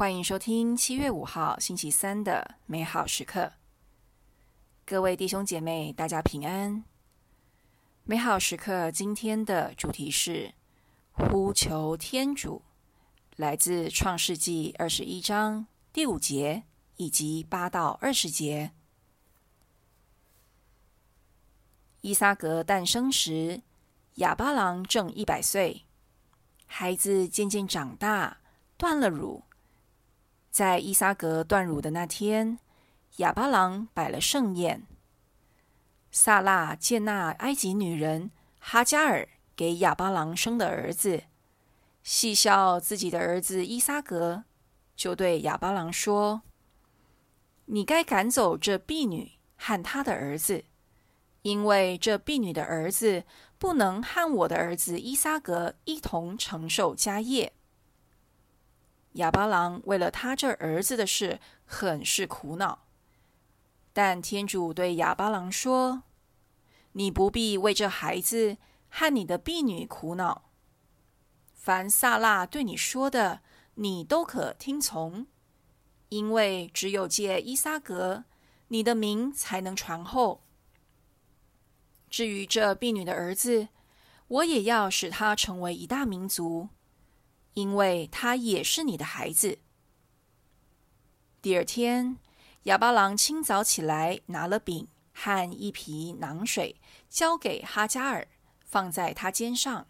欢迎收听七月五号星期三的美好时刻。各位弟兄姐妹，大家平安。美好时刻今天的主题是呼求天主，来自创世纪二十一章第五节以及八到二十节。伊撒格诞生时，亚巴郎正一百岁，孩子渐渐长大，断了乳。在伊撒格断乳的那天，哑巴郎摆了盛宴。萨拉见那埃及女人哈加尔给哑巴郎生的儿子，戏笑自己的儿子伊撒格，就对哑巴郎说：“你该赶走这婢女和她的儿子，因为这婢女的儿子不能和我的儿子伊撒格一同承受家业。”哑巴郎为了他这儿子的事，很是苦恼。但天主对哑巴郎说：“你不必为这孩子和你的婢女苦恼。凡撒拉对你说的，你都可听从，因为只有借伊撒格，你的名才能传后。至于这婢女的儿子，我也要使他成为一大民族。”因为他也是你的孩子。第二天，哑巴郎清早起来，拿了饼和一皮囊水，交给哈加尔，放在他肩上，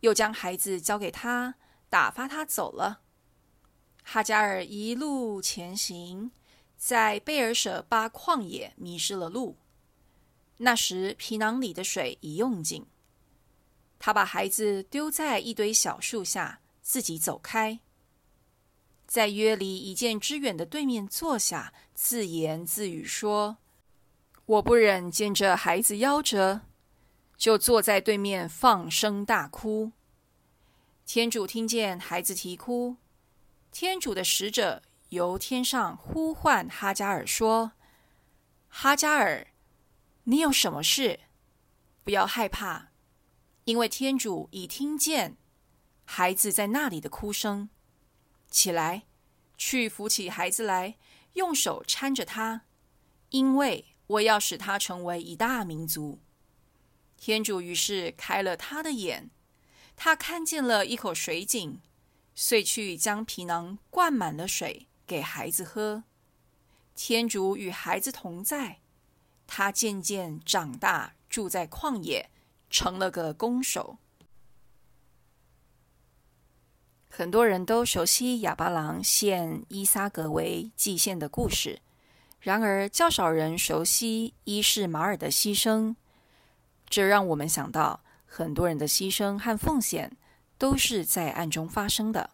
又将孩子交给他，打发他走了。哈加尔一路前行，在贝尔舍巴旷野迷失了路。那时，皮囊里的水已用尽，他把孩子丢在一堆小树下。自己走开，在约离一箭之远的对面坐下，自言自语说：“我不忍见这孩子夭折，就坐在对面放声大哭。”天主听见孩子啼哭，天主的使者由天上呼唤哈加尔说：“哈加尔，你有什么事？不要害怕，因为天主已听见。”孩子在那里的哭声，起来，去扶起孩子来，用手搀着他，因为我要使他成为一大民族。天主于是开了他的眼，他看见了一口水井，遂去将皮囊灌满了水给孩子喝。天主与孩子同在，他渐渐长大，住在旷野，成了个弓手。很多人都熟悉亚巴郎献伊撒格为祭献的故事，然而较少人熟悉伊士马尔的牺牲。这让我们想到，很多人的牺牲和奉献都是在暗中发生的。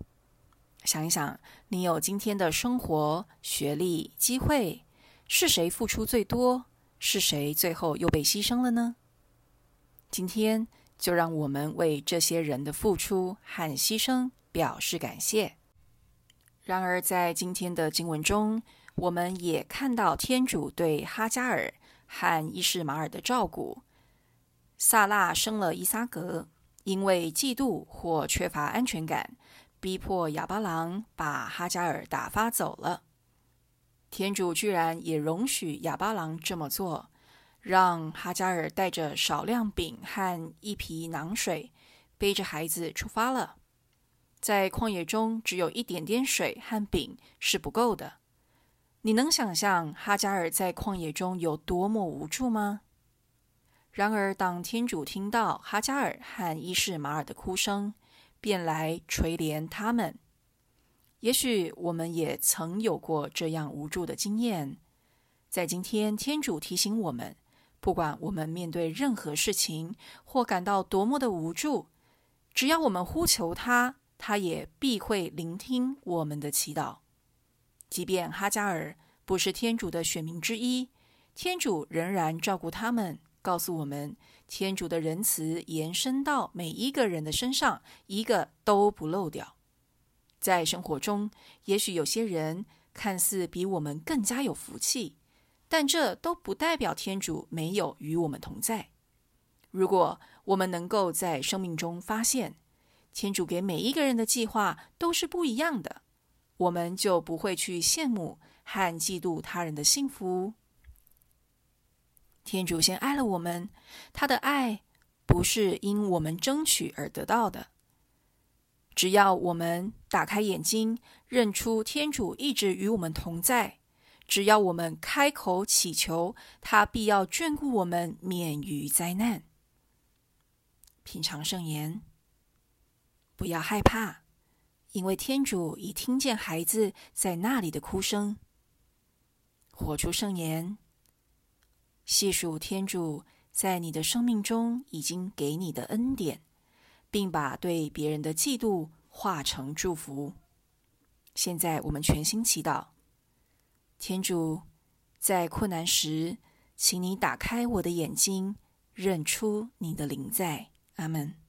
想一想，你有今天的生活、学历、机会，是谁付出最多？是谁最后又被牺牲了呢？今天就让我们为这些人的付出和牺牲。表示感谢。然而，在今天的经文中，我们也看到天主对哈加尔和伊士玛尔的照顾。萨拉生了伊撒格，因为嫉妒或缺乏安全感，逼迫亚巴郎把哈加尔打发走了。天主居然也容许亚巴郎这么做，让哈加尔带着少量饼和一皮囊水，背着孩子出发了。在旷野中，只有一点点水和饼是不够的。你能想象哈加尔在旷野中有多么无助吗？然而，当天主听到哈加尔和伊士马尔的哭声，便来垂怜他们。也许我们也曾有过这样无助的经验。在今天，天主提醒我们，不管我们面对任何事情或感到多么的无助，只要我们呼求他。他也必会聆听我们的祈祷，即便哈加尔不是天主的选民之一，天主仍然照顾他们，告诉我们，天主的仁慈延伸到每一个人的身上，一个都不漏掉。在生活中，也许有些人看似比我们更加有福气，但这都不代表天主没有与我们同在。如果我们能够在生命中发现，天主给每一个人的计划都是不一样的，我们就不会去羡慕和嫉妒他人的幸福。天主先爱了我们，他的爱不是因我们争取而得到的。只要我们打开眼睛，认出天主一直与我们同在；只要我们开口祈求，他必要眷顾我们，免于灾难。品尝圣言，不要害怕，因为天主已听见孩子在那里的哭声。活出圣言，细数天主在你的生命中已经给你的恩典。并把对别人的嫉妒化成祝福。现在我们全心祈祷，天主，在困难时，请你打开我的眼睛，认出你的灵在。阿门。